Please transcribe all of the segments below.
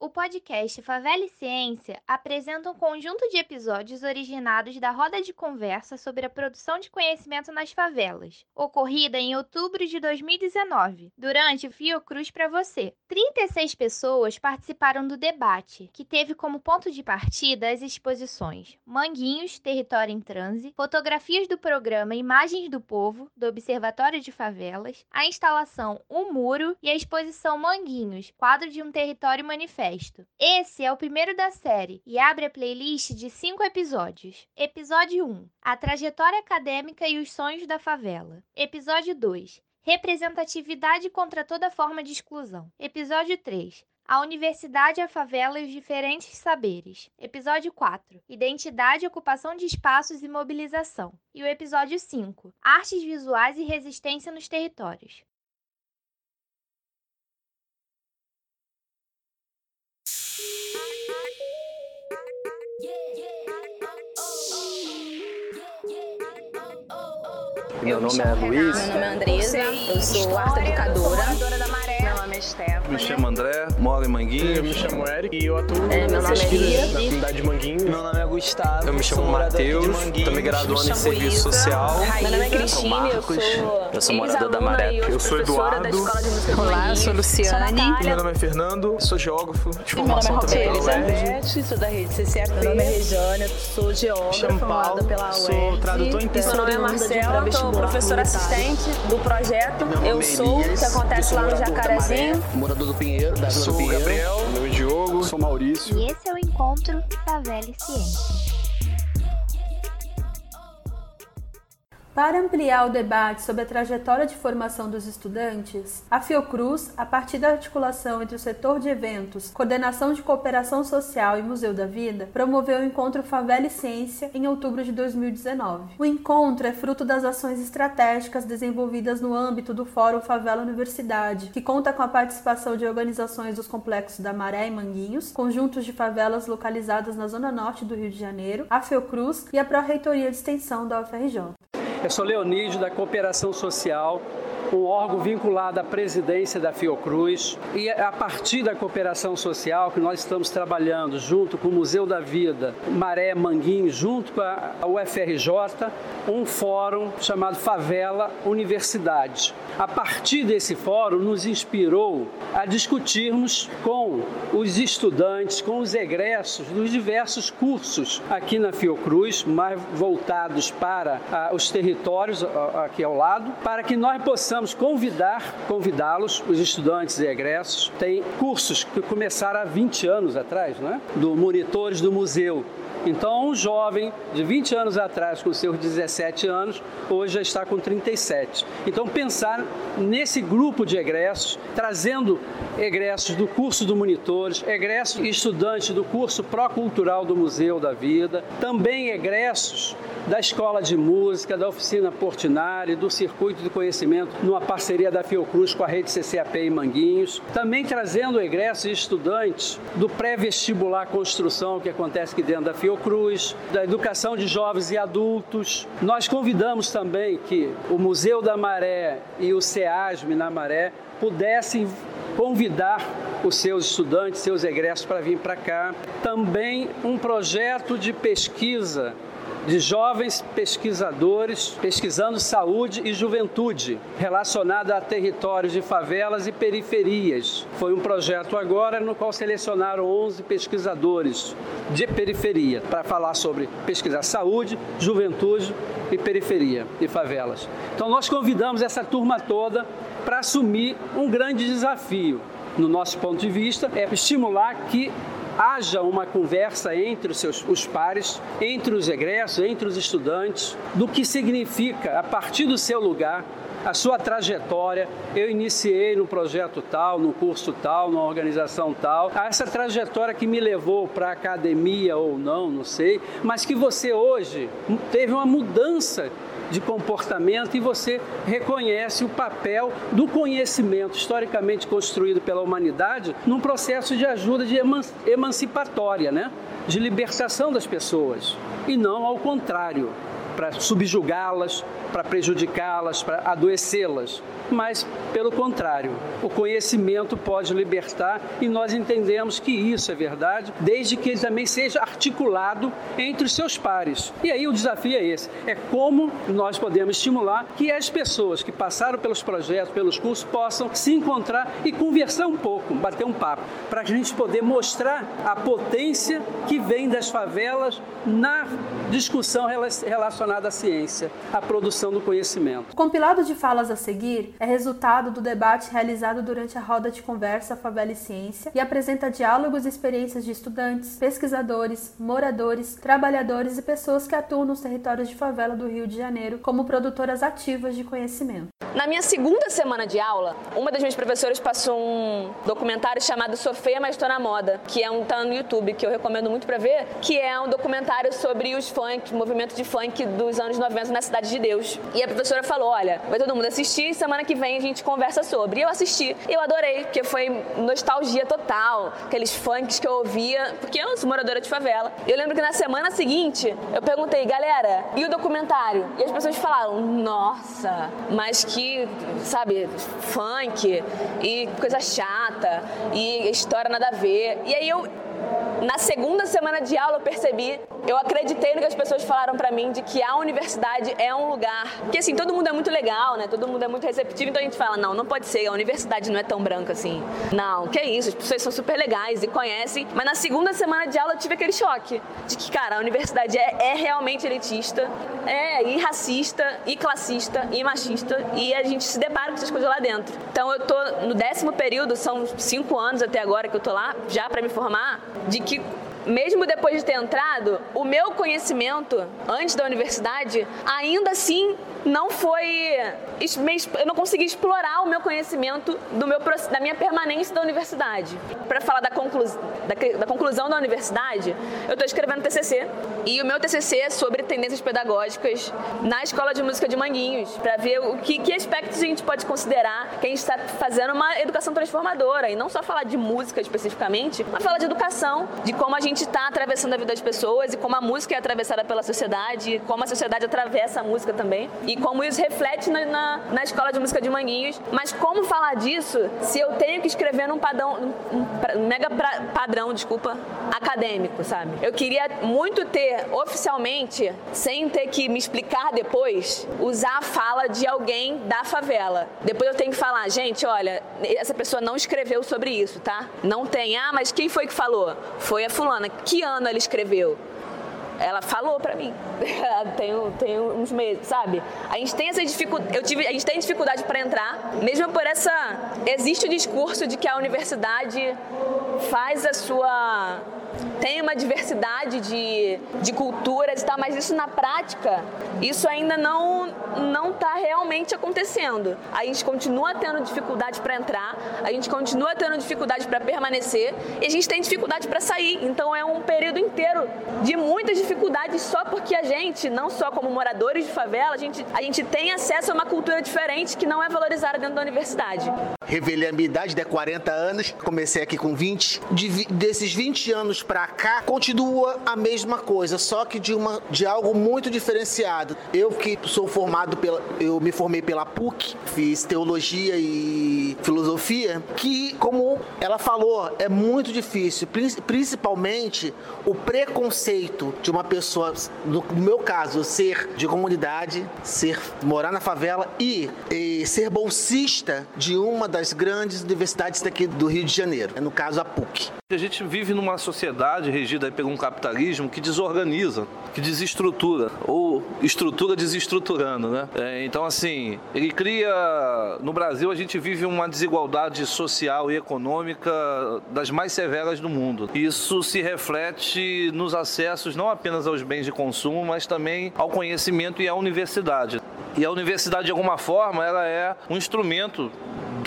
O podcast Favela e Ciência apresenta um conjunto de episódios originados da roda de conversa sobre a produção de conhecimento nas favelas, ocorrida em outubro de 2019, durante o Fiocruz para você. 36 pessoas participaram do debate, que teve como ponto de partida as exposições Manguinhos, Território em Transe, fotografias do programa Imagens do Povo, do Observatório de Favelas, a instalação O Muro e a exposição Manguinhos, quadro de um território manifesto. Esse é o primeiro da série e abre a playlist de cinco episódios. Episódio 1: A trajetória acadêmica e os sonhos da favela. Episódio 2: Representatividade contra toda forma de exclusão. Episódio 3: a Universidade, a Favela e os Diferentes Saberes. Episódio 4. Identidade, ocupação de espaços e mobilização. E o episódio 5. Artes visuais e resistência nos territórios. Meu nome é Luiz. Meu nome é Andresa, eu sou arte educadora. É Stephanie. Me chamo André, moro em Manguinhos. Eu me chamo Eric e eu atuo É, meu nome é Lia. na comunidade de Manguinhos. Meu nome é Gustavo. Eu me chamo sou Matheus, também graduando em Serviço Isa. Social. Meu nome é Cristine, eu Marcos. sou Eu sou morador da Maré. Eu sou Eduardo. Olá, eu sou Luciane. Meu nome é Fernando, sou geógrafo de meu nome é formação também pela. UERJ. sou da rede CCAP. Meu nome é Rejane, sou geógrafa, chamo formada Paulo, pela sou UERJ. tradutor e intensivo. sou Meu nome é Marcela, sou professora assistente do projeto nome Eu é Sou, que acontece sou lá no Jacarezinho. Morador do Pinheiro, da Vila Sou do o Pinheiro. Gabriel, meu nome é Diogo. Sou Maurício. E esse é o encontro Favela e Ciência. Para ampliar o debate sobre a trajetória de formação dos estudantes, a Fiocruz, a partir da articulação entre o setor de eventos, coordenação de cooperação social e Museu da Vida, promoveu o encontro Favela e Ciência em outubro de 2019. O encontro é fruto das ações estratégicas desenvolvidas no âmbito do Fórum Favela Universidade, que conta com a participação de organizações dos complexos da Maré e Manguinhos, conjuntos de favelas localizadas na zona norte do Rio de Janeiro, a Fiocruz e a Pró-Reitoria de Extensão da UFRJ. Eu sou Leonídio da Cooperação Social, um órgão vinculado à presidência da Fiocruz. E é a partir da cooperação social que nós estamos trabalhando junto com o Museu da Vida, Maré Manguinhos, junto com a UFRJ, um fórum chamado Favela Universidade. A partir desse fórum nos inspirou a discutirmos com os estudantes, com os egressos dos diversos cursos aqui na Fiocruz, mais voltados para ah, os territórios ah, aqui ao lado, para que nós possamos convidar, convidá-los, os estudantes e egressos. Tem cursos que começaram há 20 anos atrás, né? do Monitores do Museu, então, um jovem de 20 anos atrás, com seus 17 anos, hoje já está com 37. Então, pensar nesse grupo de egressos, trazendo egressos do curso do Monitores, egressos e estudantes do curso Procultural do Museu da Vida, também egressos da Escola de Música, da Oficina Portinari, do Circuito de Conhecimento, numa parceria da Fiocruz com a rede CCAP em Manguinhos. Também trazendo egressos e estudantes do pré-vestibular construção que acontece aqui dentro da Fiocruz, da educação de jovens e adultos. Nós convidamos também que o Museu da Maré e o SEASM na Maré pudessem convidar os seus estudantes, seus egressos para vir para cá. Também um projeto de pesquisa de jovens pesquisadores pesquisando saúde e juventude relacionada a territórios de favelas e periferias. Foi um projeto agora no qual selecionaram 11 pesquisadores de periferia para falar sobre pesquisar saúde, juventude e periferia e favelas. Então nós convidamos essa turma toda para assumir um grande desafio. No nosso ponto de vista, é estimular que haja uma conversa entre os seus os pares, entre os egressos, entre os estudantes, do que significa, a partir do seu lugar, a sua trajetória. Eu iniciei no projeto tal, no curso tal, numa organização tal. Essa trajetória que me levou para a academia ou não, não sei, mas que você hoje teve uma mudança de comportamento e você reconhece o papel do conhecimento historicamente construído pela humanidade num processo de ajuda de eman emancipatória, né? de libertação das pessoas e não ao contrário, para subjugá-las, para prejudicá-las, para adoecê-las. Mas pelo contrário, o conhecimento pode libertar e nós entendemos que isso é verdade, desde que ele também seja articulado entre os seus pares. E aí o desafio é esse: é como nós podemos estimular que as pessoas que passaram pelos projetos, pelos cursos, possam se encontrar e conversar um pouco, bater um papo, para a gente poder mostrar a potência que vem das favelas na discussão relacionada à ciência, à produção do conhecimento. Compilado de falas a seguir é resultado do debate realizado durante a roda de conversa Favela e Ciência e apresenta diálogos e experiências de estudantes, pesquisadores, moradores, trabalhadores e pessoas que atuam nos territórios de favela do Rio de Janeiro como produtoras ativas de conhecimento. Na minha segunda semana de aula, uma das minhas professoras passou um documentário chamado Sou Feia, mas Estou na Moda, que é um tá no YouTube, que eu recomendo muito para ver, que é um documentário sobre os funk, o movimento de funk dos anos 90 na Cidade de Deus. E a professora falou, olha, vai todo mundo assistir, semana que vem a gente conversa sobre. E eu assisti, eu adorei, porque foi nostalgia total, aqueles funks que eu ouvia, porque eu sou moradora de favela. Eu lembro que na semana seguinte, eu perguntei, galera, e o documentário? E as pessoas falaram, nossa, mas que sabe, funk e coisa chata e história nada a ver. E aí eu na segunda semana de aula eu percebi, eu acreditei no que as pessoas falaram para mim de que a universidade é um lugar que assim, todo mundo é muito legal, né? Todo mundo é muito receptivo, então a gente fala, não, não pode ser, a universidade não é tão branca assim. Não, que isso, as pessoas são super legais e conhecem, mas na segunda semana de aula eu tive aquele choque de que, cara, a universidade é, é realmente elitista, é e racista, e classista, e machista, e a gente se depara com essas coisas lá dentro. Então eu tô no décimo período, são cinco anos até agora que eu tô lá, já para me formar, de que mesmo depois de ter entrado, o meu conhecimento antes da universidade ainda assim não foi. Eu não consegui explorar o meu conhecimento do meu, da minha permanência da universidade. Para falar da, conclu, da, da, conclusão da universidade, eu estou escrevendo TCC. E o meu TCC é sobre tendências pedagógicas na Escola de Música de Manguinhos, para ver o que, que aspectos a gente pode considerar que a gente está fazendo uma educação transformadora. E não só falar de música especificamente, mas falar de educação, de como a gente está atravessando a vida das pessoas e como a música é atravessada pela sociedade, como a sociedade atravessa a música também. E como isso reflete na, na, na, escola de música de Manguinhos. Mas como falar disso se eu tenho que escrever num padrão, um mega pra, padrão, desculpa, acadêmico, sabe? Eu queria muito ter oficialmente, sem ter que me explicar depois, usar a fala de alguém da favela. Depois eu tenho que falar, gente, olha, essa pessoa não escreveu sobre isso, tá? Não tem. Ah, mas quem foi que falou? Foi a fulana. Que ano ela escreveu? ela falou para mim. tem, tem uns meses, sabe? A gente tem essa dificuldade, eu tive, a gente tem dificuldade para entrar, mesmo por essa existe o discurso de que a universidade faz a sua tem uma diversidade de, de culturas e tal, mas isso na prática, isso ainda não não está realmente acontecendo. A gente continua tendo dificuldade para entrar, a gente continua tendo dificuldade para permanecer e a gente tem dificuldade para sair. Então é um período inteiro de muitas dificuldades só porque a gente, não só como moradores de favela, a gente, a gente tem acesso a uma cultura diferente que não é valorizada dentro da universidade. Revelei a minha idade, de 40 anos, comecei aqui com 20. De, desses 20 anos para cá, continua a mesma coisa, só que de, uma, de algo muito diferenciado. Eu que sou formado pela. Eu me formei pela PUC, fiz teologia e filosofia, que, como ela falou, é muito difícil, principalmente o preconceito de uma pessoa, no meu caso, ser de comunidade, ser morar na favela e, e ser bolsista de uma das grandes universidades daqui do Rio de Janeiro, no caso a PUC. A gente vive numa sociedade regida por um capitalismo que desorganiza, que desestrutura, ou estrutura desestruturando, né? É, então, assim, ele cria. No Brasil, a gente vive uma desigualdade social e econômica das mais severas do mundo. Isso se reflete nos acessos não apenas aos bens de consumo, mas também ao conhecimento e à universidade. E a universidade, de alguma forma, ela é um instrumento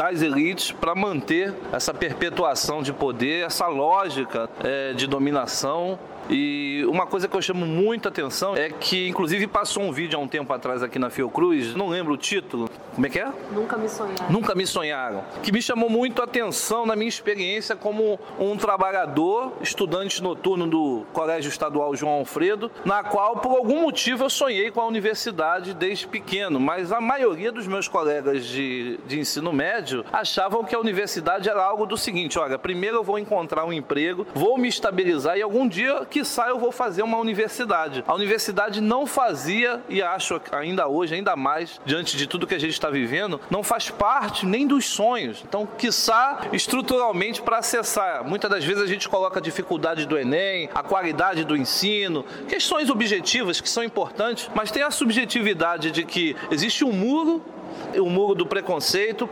das elites para manter essa perpetuação de poder, essa lógica é, de dominação e uma coisa que eu chamo muita atenção é que, inclusive, passou um vídeo há um tempo atrás aqui na Fiocruz, não lembro o título, Como é que é? Nunca me sonharam. Nunca me sonharam. Que me chamou muito a atenção na minha experiência como um trabalhador, estudante noturno do Colégio Estadual João Alfredo, na qual, por algum motivo, eu sonhei com a universidade desde pequeno, mas a maioria dos meus colegas de, de ensino médio achavam que a universidade era algo do seguinte: olha, primeiro eu vou encontrar um emprego, vou me estabilizar e algum dia, quiçá, eu vou fazer uma universidade. A universidade não fazia, e acho ainda hoje, ainda mais, diante de tudo que a gente está vivendo, não faz parte nem dos sonhos. Então, quiçá, estruturalmente, para acessar. Muitas das vezes a gente coloca a dificuldade do Enem, a qualidade do ensino, questões objetivas que são importantes, mas tem a subjetividade de que existe um muro o muro do preconceito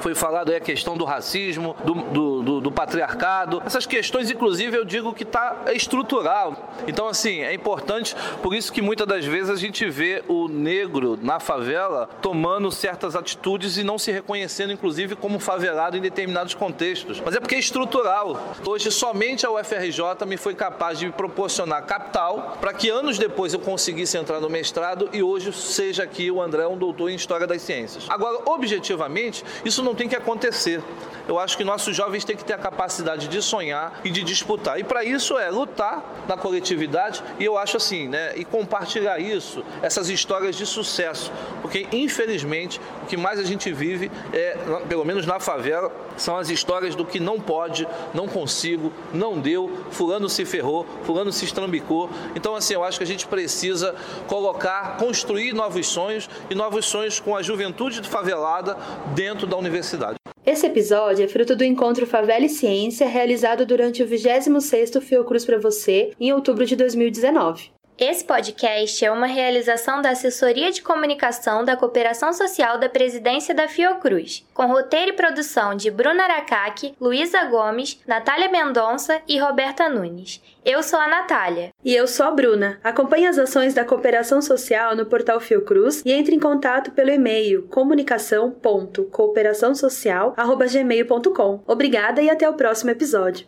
foi falado aí a questão do racismo, do, do, do, do patriarcado. Essas questões, inclusive, eu digo que está estrutural. Então, assim, é importante, por isso que muitas das vezes a gente vê o negro na favela tomando certas atitudes e não se reconhecendo, inclusive, como favelado em determinados contextos. Mas é porque é estrutural. Hoje, somente a UFRJ me foi capaz de proporcionar capital para que anos depois eu conseguisse entrar no mestrado e hoje seja aqui o André um doutor em História das Ciências. Agora, objetivamente, isso não não tem que acontecer. Eu acho que nossos jovens têm que ter a capacidade de sonhar e de disputar. E para isso é lutar na coletividade e eu acho assim, né? E compartilhar isso, essas histórias de sucesso. Porque, infelizmente, o que mais a gente vive, é, pelo menos na favela, são as histórias do que não pode, não consigo, não deu, fulano se ferrou, fulano se estrambicou. Então, assim, eu acho que a gente precisa colocar, construir novos sonhos e novos sonhos com a juventude favelada dentro da universidade. Esse episódio é fruto do encontro Favela e Ciência realizado durante o 26º Fiocruz para você em outubro de 2019. Esse podcast é uma realização da Assessoria de Comunicação da Cooperação Social da Presidência da Fiocruz, com roteiro e produção de Bruna Aracaque, Luísa Gomes, Natália Mendonça e Roberta Nunes. Eu sou a Natália. E eu sou a Bruna. Acompanhe as ações da Cooperação Social no portal Fiocruz e entre em contato pelo e-mail comunicação.cooperaçãosocial.gmail.com. Obrigada e até o próximo episódio.